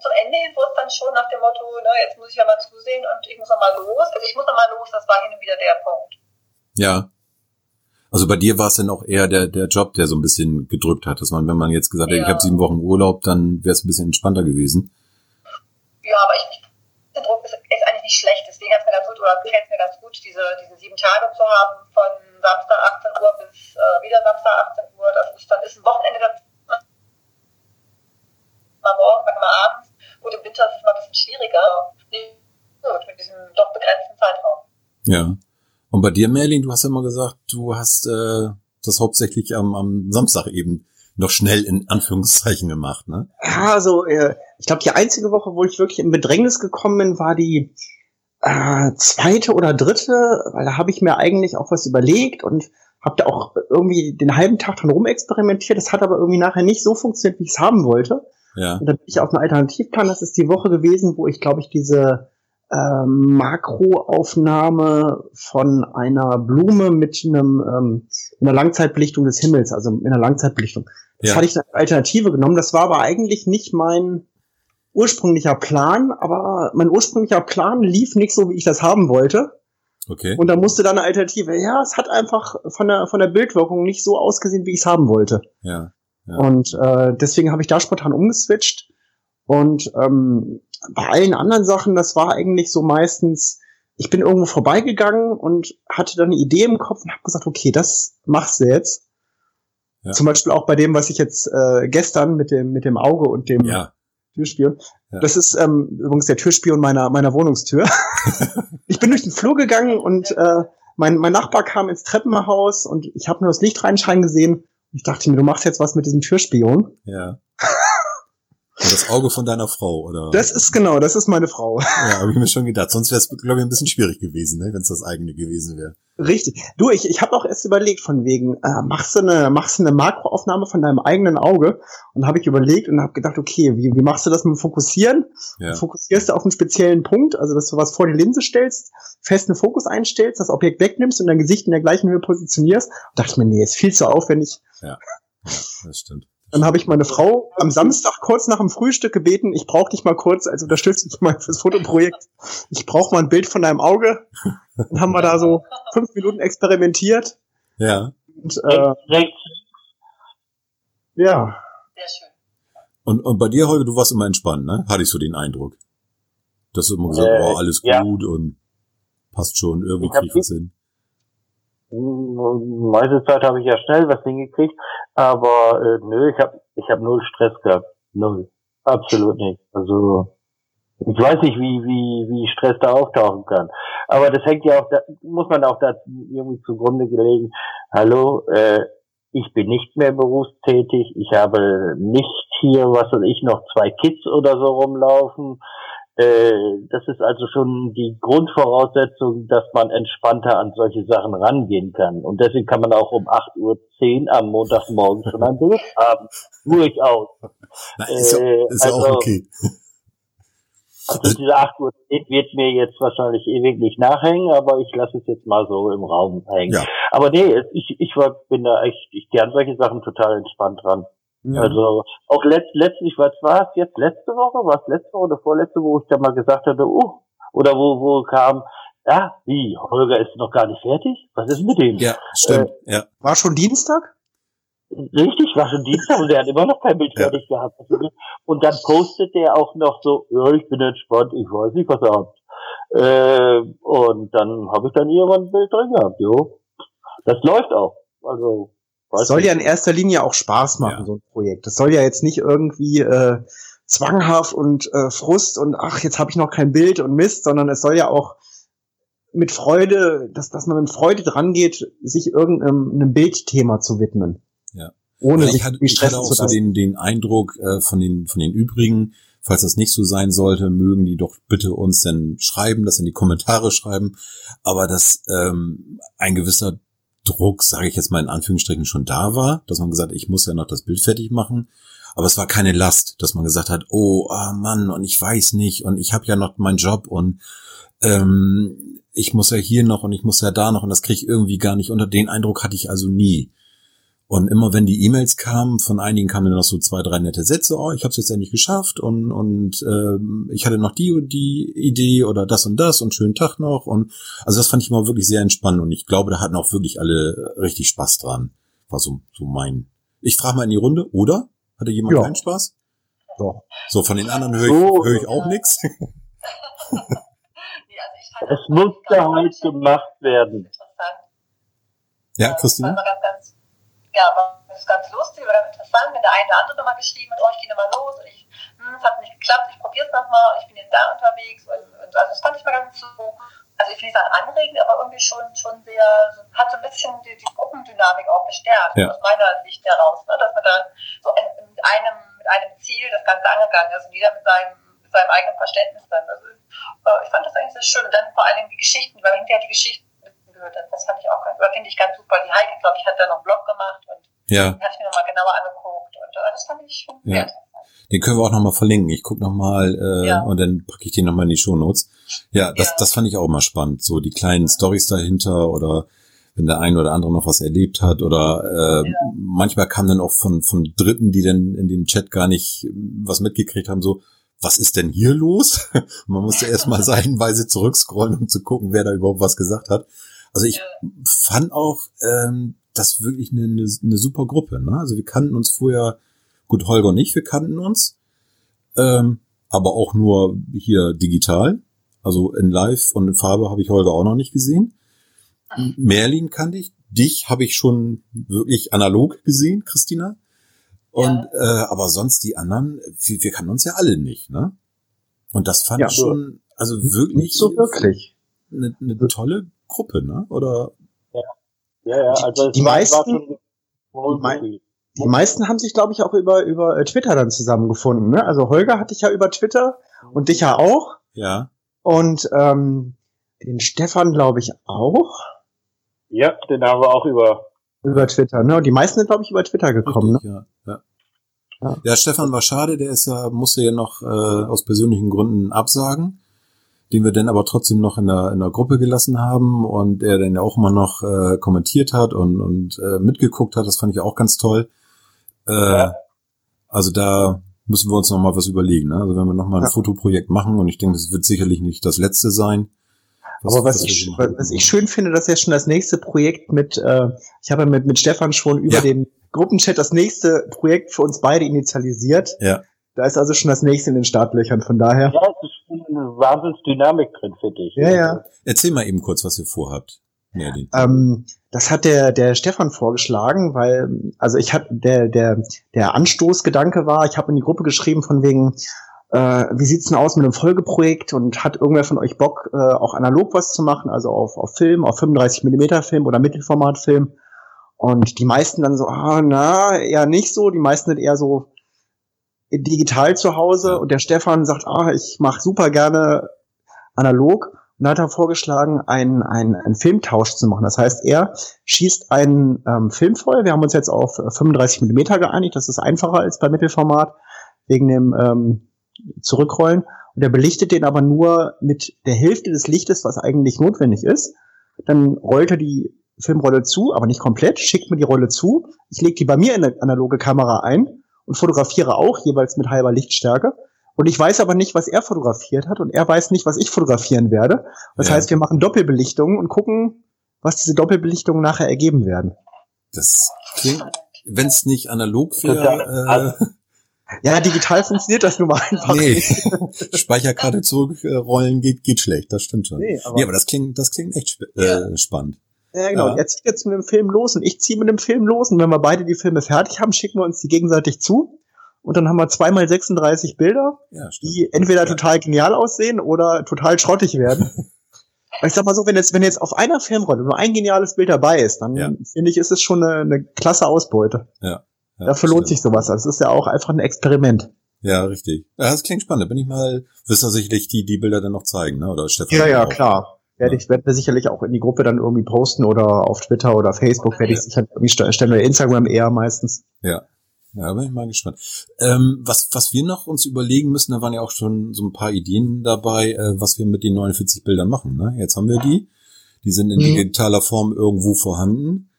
Zum Ende hin wurde es dann schon nach dem Motto, ne, jetzt muss ich ja mal zusehen und ich muss noch mal los. Also ich muss noch mal los, das war hin und wieder der Punkt. Ja. Also bei dir war es dann auch eher der, der Job, der so ein bisschen gedrückt hat, dass man, wenn man jetzt gesagt hätte, ja. ich habe sieben Wochen Urlaub, dann wäre es ein bisschen entspannter gewesen. Ja, aber ich, der Druck ist, ist eigentlich nicht schlecht, deswegen hat es mir ganz gut, oder gefällt mir ganz gut, diese, diese sieben Tage zu haben, von Samstag 18 Uhr bis äh, wieder Samstag 18 Uhr, das ist dann ist ein Wochenende dazu, mal morgen, mal abends. Gut, im Winter ist es mal ein bisschen schwieriger. Gut, mit diesem doch begrenzten Zeitraum. Ja. Und bei dir, Merlin, du hast ja immer gesagt, du hast äh, das hauptsächlich am, am Samstag eben noch schnell in Anführungszeichen gemacht, ne? Ja, also äh, ich glaube, die einzige Woche, wo ich wirklich in Bedrängnis gekommen bin, war die äh, zweite oder dritte, weil da habe ich mir eigentlich auch was überlegt und habe da auch irgendwie den halben Tag dran rumexperimentiert. Das hat aber irgendwie nachher nicht so funktioniert, wie ich es haben wollte. Ja. Und dann bin ich auf einen Alternativplan. Das ist die Woche gewesen, wo ich, glaube ich, diese ähm, Makroaufnahme von einer Blume mit einem ähm, einer Langzeitbelichtung des Himmels, also in einer Langzeitbelichtung. Das ja. hatte ich als Alternative genommen. Das war aber eigentlich nicht mein ursprünglicher Plan, aber mein ursprünglicher Plan lief nicht so, wie ich das haben wollte. Okay. Und da musste dann eine Alternative. Ja, es hat einfach von der von der Bildwirkung nicht so ausgesehen, wie ich es haben wollte. Ja. Ja. Und äh, deswegen habe ich da spontan umgeswitcht. Und ähm, bei allen anderen Sachen, das war eigentlich so meistens, ich bin irgendwo vorbeigegangen und hatte dann eine Idee im Kopf und habe gesagt, okay, das machst du jetzt. Ja. Zum Beispiel auch bei dem, was ich jetzt äh, gestern mit dem mit dem Auge und dem ja. Türspion. Ja. Das ist ähm, übrigens der Türspion meiner meiner Wohnungstür. ich bin durch den Flur gegangen und äh, mein mein Nachbar kam ins Treppenhaus und ich habe nur das Licht reinscheinen gesehen. Ich dachte mir, du machst jetzt was mit diesem Türspion. Ja. Das Auge von deiner Frau, oder? Das ist genau, das ist meine Frau. Ja, habe ich mir schon gedacht. Sonst wäre es, glaube ich, ein bisschen schwierig gewesen, ne, wenn es das eigene gewesen wäre. Richtig. Du, ich, ich habe auch erst überlegt, von wegen, äh, machst du eine, machst du eine Makroaufnahme von deinem eigenen Auge? Und habe ich überlegt und habe gedacht, okay, wie, wie machst du das mit dem Fokussieren? Ja. Fokussierst du auf einen speziellen Punkt, also dass du was vor die Linse stellst, festen Fokus einstellst, das Objekt wegnimmst und dein Gesicht in der gleichen Höhe positionierst. Und dachte ich mir, nee, ist viel zu aufwendig. Ja, ja das stimmt. Dann habe ich meine Frau am Samstag kurz nach dem Frühstück gebeten, ich brauche dich mal kurz als Unterstützung mal fürs Fotoprojekt. Ich brauche mal ein Bild von deinem Auge. Dann haben wir da so fünf Minuten experimentiert. Ja. Und, äh, ja. Sehr schön. Und, und bei dir, Holger, du warst immer entspannt, ne? Hatte ich so den Eindruck. Dass du immer gesagt, äh, oh, alles ja. gut und passt schon, irgendwie krieg ich was hin. Meiste Zeit habe ich ja schnell was hingekriegt, aber äh, nö, ich habe ich hab null Stress gehabt. Null. Absolut nicht. Also ich weiß nicht, wie, wie, wie Stress da auftauchen kann. Aber das hängt ja auch, da muss man auch da irgendwie zugrunde gelegen. Hallo, äh, ich bin nicht mehr berufstätig, ich habe nicht hier, was weiß ich, noch zwei Kids oder so rumlaufen. Äh, das ist also schon die Grundvoraussetzung, dass man entspannter an solche Sachen rangehen kann. Und deswegen kann man auch um 8.10 Uhr am Montagmorgen schon ein Bild haben. Durchaus. Na, ist, äh, ist also, auch okay. Also diese 8 Uhr wird mir jetzt wahrscheinlich ewig nicht nachhängen, aber ich lasse es jetzt mal so im Raum hängen. Ja. Aber nee, ich, ich war, bin da echt, ich gehe an solche Sachen total entspannt dran. Ja. Also auch letzt, letztlich, was war es jetzt letzte Woche? War es letzte Woche oder vorletzte, wo ich da mal gesagt hatte, uh, oder wo, wo kam, ja, wie, Holger ist noch gar nicht fertig? Was ist mit dem? Ja, stimmt, äh, ja. War schon Dienstag? Richtig, war schon Dienstag und der hat immer noch kein Bild ja. fertig gehabt. Und dann postet der auch noch so, ja, ich bin entspannt, ich weiß nicht, was er hat. Äh, und dann habe ich dann irgendwann ein Bild drin gehabt, jo. Das läuft auch. Also das soll ja in erster Linie auch Spaß machen, ja. so ein Projekt. Das soll ja jetzt nicht irgendwie äh, zwanghaft und äh, Frust und ach, jetzt habe ich noch kein Bild und Mist, sondern es soll ja auch mit Freude, dass, dass man mit Freude dran geht, sich irgendeinem Bildthema zu widmen. Ja. Ohne sich ich hatte, ich hatte auch so den, den Eindruck äh, von den von den übrigen, falls das nicht so sein sollte, mögen die doch bitte uns dann schreiben, das in die Kommentare schreiben, aber dass ähm, ein gewisser Druck, sage ich jetzt mal in Anführungsstrichen, schon da war, dass man gesagt, ich muss ja noch das Bild fertig machen. Aber es war keine Last, dass man gesagt hat, oh ah Mann, und ich weiß nicht, und ich habe ja noch meinen Job und ähm, ich muss ja hier noch und ich muss ja da noch und das kriege ich irgendwie gar nicht unter. Den Eindruck hatte ich also nie. Und immer wenn die E-Mails kamen, von einigen kamen dann noch so zwei, drei nette Sätze, oh, ich habe es jetzt endlich geschafft und, und äh, ich hatte noch die und die Idee oder das und das und schönen Tag noch. Und also das fand ich immer wirklich sehr entspannend und ich glaube, da hatten auch wirklich alle richtig Spaß dran. War so, so mein. Ich frage mal in die Runde, oder? Hatte jemand Ja. keinen Spaß? Doch. So, von den anderen höre ich, So. höre ich auch nichts. Nee, also Es musste halt gemacht werden. Interessant. Ja, War Christine? Ja, war das ganz lustig oder interessant, wenn der eine oder andere nochmal geschrieben hat, oh, ich gehe nochmal los und ich, hm, es hat nicht geklappt, ich probiere es nochmal und ich bin jetzt da unterwegs und, und also das fand ich mal ganz so, also ich will nicht sagen anregend, aber irgendwie schon, schon sehr, hat so ein bisschen die, die Gruppendynamik auch bestärkt, Ja. aus meiner Sicht heraus, ne, dass man da so ein, mit einem, mit einem Ziel das Ganze angegangen ist und jeder mit seinem, mit seinem eigenen Verständnis dann. Also, äh, ich fand das eigentlich sehr schön und dann vor Dingen die Geschichten, weil hinterher die Geschichten gehört hat, das fand ich auch ganz, finde ich ganz super. Die Heike, glaube ich, hat da noch einen Blog gemacht und Ja, ich mir nochmal genauer angeguckt und äh, das fand ich schon Ja. den können wir auch nochmal verlinken. Ich guck nochmal äh, Ja. und dann packe ich den nochmal in die Shownotes. Ja, das, Ja. das fand ich auch immer spannend. So die kleinen Stories dahinter oder wenn der ein oder andere noch was erlebt hat oder äh, manchmal kam dann auch von, von Dritten, die dann in dem Chat gar nicht ähm, was mitgekriegt haben, so, was ist denn hier los? Man musste erstmal seitenweise zurückscrollen, um zu gucken, wer da überhaupt was gesagt hat. Also ich fand auch ähm, das wirklich eine, eine, eine super Gruppe. Ne? Also wir kannten uns vorher, gut, Holger und ich, wir kannten uns, ähm, aber auch nur hier digital. Also in Live und in Farbe habe ich Holger auch noch nicht gesehen. Merlin kannte ich, dich habe ich schon wirklich analog gesehen, Christina. Und äh, aber sonst die anderen, wir, wir kannten uns ja alle nicht, ne? Und das fand Ja. ich schon, also wirklich Nicht so wirklich. eine, eine tolle Gruppe, ne? Oder Ja, ja, Die- also die war- meisten- die. Die meisten haben sich, glaube ich, auch über, über äh, Twitter dann zusammengefunden. Ne? Also Holger hatte ich ja über Twitter und dich ja auch. ja, Und ähm, den Stefan, glaube ich, auch Ja, den haben wir auch über. über Twitter. Ne? Und die meisten sind, glaube ich, über Twitter gekommen. richtig, ja, ja. Ja. Ja, Stefan war schade, der ist ja, musste ja noch äh, aus persönlichen Gründen absagen, den wir dann aber trotzdem noch in der, in der Gruppe gelassen haben und er dann ja auch immer noch äh, kommentiert hat und, und äh, mitgeguckt hat, das fand ich auch ganz toll. Äh, Ja. Also da müssen wir uns noch mal was überlegen. Ne? Also wenn wir noch mal ein Ja. Fotoprojekt machen und ich denke, das wird sicherlich nicht das letzte sein. Aber was wir ich, was ich schön finde, dass jetzt schon das nächste Projekt mit, äh, ich habe ja mit, mit Stefan schon über Ja. den Gruppenchat das nächste Projekt für uns beide initialisiert. Ja. Da ist also schon das nächste in den Startlöchern, von daher. Ja, eine Wahnsinnsdynamik drin, finde ich. Ja, ja. Erzähl mal eben kurz, was ihr vorhabt. Merlin. Ähm, das hat der, der Stefan vorgeschlagen, weil, also ich hatte, der, der, der Anstoßgedanke war, ich habe in die Gruppe geschrieben von wegen, äh, wie sieht's denn aus mit einem Folgeprojekt und hat irgendwer von euch Bock, äh, auch analog was zu machen, also auf, auf Film, auf 35 Millimeter Film oder Mittelformatfilm. Und die meisten dann so, ah, na, eher nicht so. Die meisten sind eher so digital zu Hause. Und der Stefan sagt, ah, ich mache super gerne analog. Und dann hat er vorgeschlagen, einen, einen, einen Filmtausch zu machen. Das heißt, er schießt einen ähm, Film voll. Wir haben uns jetzt auf äh, 35 Millimeter geeinigt. Das ist einfacher als bei Mittelformat wegen dem ähm, Zurückrollen. Und er belichtet den aber nur mit der Hälfte des Lichtes, was eigentlich notwendig ist. Dann rollt er die Filmrolle zu, aber nicht komplett, schickt mir die Rolle zu. Ich lege die bei mir in eine analoge Kamera ein und fotografiere auch jeweils mit halber Lichtstärke. Und ich weiß aber nicht, was er fotografiert hat und er weiß nicht, was ich fotografieren werde. Das Ja. heißt, wir machen Doppelbelichtungen und gucken, was diese Doppelbelichtungen nachher ergeben werden. Das klingt, wenn es nicht analog wäre, äh, Ja, digital funktioniert das nun mal einfach nee, nicht. Speicherkarte zurückrollen geht, geht schlecht, das stimmt schon. Nee, aber- nee, aber das klingt, das klingt echt sp äh, spannend. Ja, genau. Ja. Er zieht jetzt mit dem Film los und ich ziehe mit dem Film los. Und wenn wir beide die Filme fertig haben, schicken wir uns die gegenseitig zu. Und dann haben wir zweimal 36 Bilder, Ja, die entweder total genial aussehen oder total schrottig werden. Ich sag mal so, wenn jetzt, wenn jetzt auf einer Filmrolle nur ein geniales Bild dabei ist, dann Ja. finde ich, ist es schon eine, eine klasse Ausbeute. Ja, ja, Dafür lohnt sich sowas. Das ist ja auch einfach ein Experiment. Ja, richtig. Ja, das klingt spannend. Da bin ich mal, wirst du sicherlich die, die Bilder dann noch zeigen, ne? Oder Stefan? Ja, ja, auch. klar. Werde ich, werden wir sicherlich auch in die Gruppe dann irgendwie posten oder auf Twitter oder Facebook werde ich Ja. sicher irgendwie st- stellen wir Instagram eher meistens. Ja. Ja, bin ich mal gespannt. Ähm, was, was wir noch uns überlegen müssen, da waren ja auch schon so ein paar Ideen dabei, äh, was wir mit den 49 Bildern machen. Ne? Jetzt haben wir die. Die sind in Mhm. digitaler Form irgendwo vorhanden.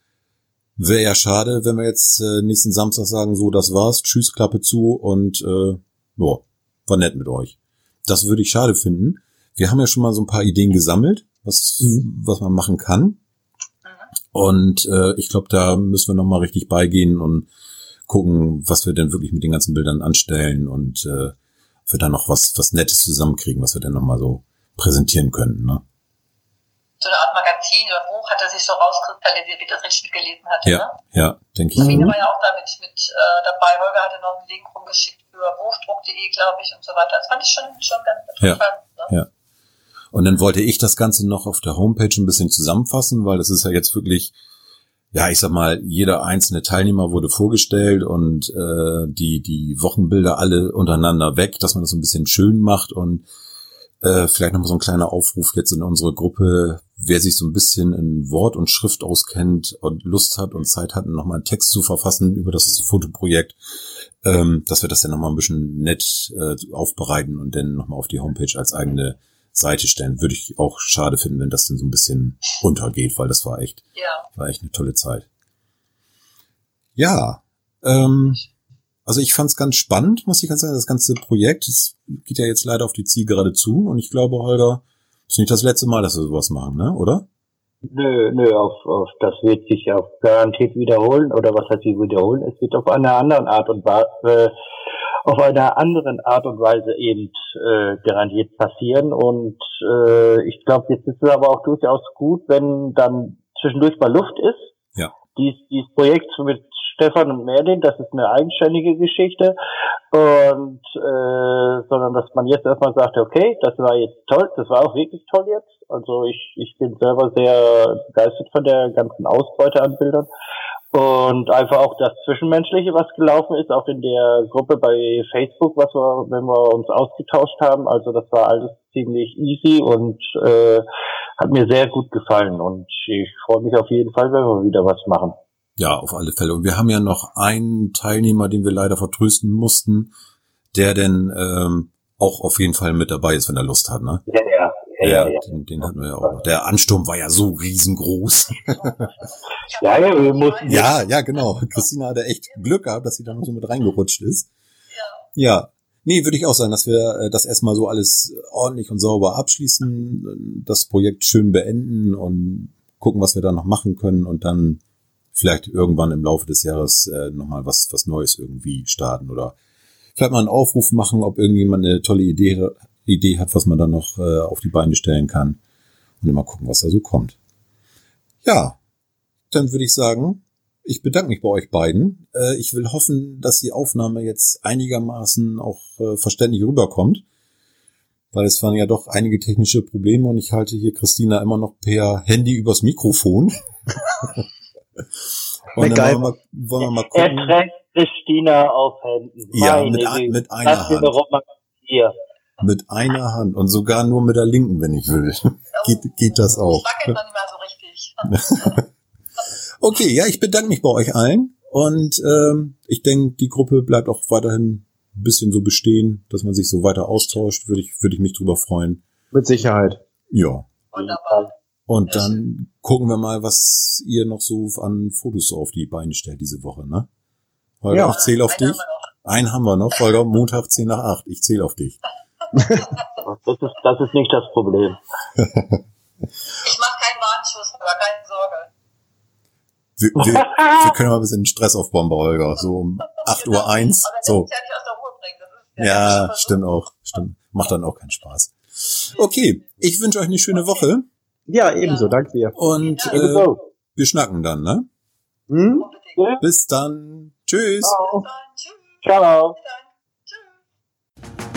Wäre ja schade, wenn wir jetzt äh, nächsten Samstag sagen, so, das war's, tschüss, Klappe zu und äh, ja, war nett mit euch. Das würde ich schade finden. Wir haben ja schon mal so ein paar Ideen gesammelt, was, was man machen kann. Und äh, ich glaube, da müssen wir noch mal richtig beigehen und gucken, was wir denn wirklich mit den ganzen Bildern anstellen und äh, ob wir da noch was, was Nettes zusammenkriegen, was wir dann noch mal so präsentieren können. Ne? So eine Art Magazin oder Buch hat er sich so rauskristallisiert, wie das richtig gelesen hatte. Ja, Ne? ja, denke ich. Sabine Mhm. war ja auch damit mit äh, dabei. Holger hatte noch einen Link rumgeschickt für buchdruck.de, glaube ich, und so weiter. Das fand ich schon, schon ganz Ja. interessant. Ne? Ja. Und dann wollte ich das Ganze noch auf der Homepage ein bisschen zusammenfassen, weil das ist ja jetzt wirklich, ja, ich sag mal, jeder einzelne Teilnehmer wurde vorgestellt und äh, die, die Wochenbilder alle untereinander weg, dass man das so ein bisschen schön macht. Und äh, vielleicht nochmal so ein kleiner Aufruf jetzt in unsere Gruppe, wer sich so ein bisschen in Wort und Schrift auskennt und Lust hat und Zeit hat, nochmal einen Text zu verfassen über das Fotoprojekt, ähm, dass wir das dann nochmal ein bisschen nett äh, aufbereiten und dann nochmal auf die Homepage als eigene Seite stellen. Würde ich auch schade finden, wenn das dann so ein bisschen untergeht, weil das war echt, Ja. war echt eine tolle Zeit. Ja, ähm, also ich fand es ganz spannend, muss ich ganz sagen, das ganze Projekt. Es geht ja jetzt leider auf die Zielgerade zu und ich glaube, Holger, das ist nicht das letzte Mal, dass wir sowas machen, ne? Oder? Nö, nö, auf, auf, das wird sich auf garantiert wiederholen, oder was heißt sich wiederholen? Es wird auf einer anderen Art und Weise, äh, auf einer anderen Art und Weise eben äh, garantiert passieren. Und äh, ich glaube, jetzt ist es aber auch durchaus gut, wenn dann zwischendurch mal Luft ist. Ja. Dies, dieses Projekt mit Stefan und Merlin, das ist eine eigenständige Geschichte. Und äh, sondern dass man jetzt erstmal sagt, okay, das war jetzt toll, das war auch wirklich toll jetzt. Also ich, ich bin selber sehr begeistert von der ganzen Ausbeute an Bildern. Und einfach auch das Zwischenmenschliche, was gelaufen ist, auch in der Gruppe bei Facebook, was wir, wenn wir uns ausgetauscht haben. Also das war alles ziemlich easy und äh, hat mir sehr gut gefallen. Und ich freue mich auf jeden Fall, wenn wir wieder was machen. Ja, auf alle Fälle. Und wir haben ja noch einen Teilnehmer, den wir leider vertrösten mussten, der denn ähm, auch auf jeden Fall mit dabei ist, wenn er Lust hat, ne? Ja, ja. Ja, ja, Den, den hatten wir ja auch noch. Der Ansturm war ja so riesengroß. ja, ja wir mussten ja, ja, genau. Christina hatte echt Glück gehabt, dass sie da noch so mit reingerutscht ist. Ja. Ja. Nee, würde ich auch sagen, dass wir äh, das erstmal so alles ordentlich und sauber abschließen, das Projekt schön beenden und gucken, was wir da noch machen können und dann vielleicht irgendwann im Laufe des Jahres äh, nochmal was, was Neues irgendwie starten oder vielleicht mal einen Aufruf machen, ob irgendjemand eine tolle Idee, Idee hat, was man dann noch äh, auf die Beine stellen kann und mal gucken, was da so kommt. Ja, dann würde ich sagen, ich bedanke mich bei euch beiden. Äh, ich will hoffen, dass die Aufnahme jetzt einigermaßen auch äh, verständlich rüberkommt, weil es waren ja doch einige technische Probleme und ich halte hier Christina immer noch per Handy übers Mikrofon. und dann wollen wir, mal, wollen wir mal Er gucken. trägt Christina auf Händen. Ja, Meine mit, ein, mit einer Hand. Hier. Mit einer Hand und sogar nur mit der linken, wenn ich will. geht, geht das auch. Wackelt mal so richtig. Okay, ja, ich bedanke mich bei euch allen und ähm, ich denke, die Gruppe bleibt auch weiterhin ein bisschen so bestehen, dass man sich so weiter austauscht, würde ich, würde ich mich drüber freuen. Mit Sicherheit. Ja. Wunderbar. Und dann gucken wir mal, was ihr noch so an Fotos so auf die Beine stellt diese Woche, ne? Holger, Ja. ich zähle auf Einen dich. Einen haben wir noch, Holger, Montag 10 nach 8. Ich zähle auf dich. Das ist, das ist nicht das Problem. Ich mache keinen Warnschuss, aber keine Sorge. Wir, wir, wir können mal ein bisschen Stress aufbauen bei Holger, so um 8 Uhr eins. So. ja nicht aus der Ruhe bringen. Das ist Ja, das ist stimmt auch. Stimmt. Macht dann auch keinen Spaß. Okay, ich wünsche euch eine schöne Woche Ja, ebenso. Danke dir. und Ja. äh, wir schnacken dann, ne? Hm? Bis dann. Tschüss. Ciao. Ciao. Dann.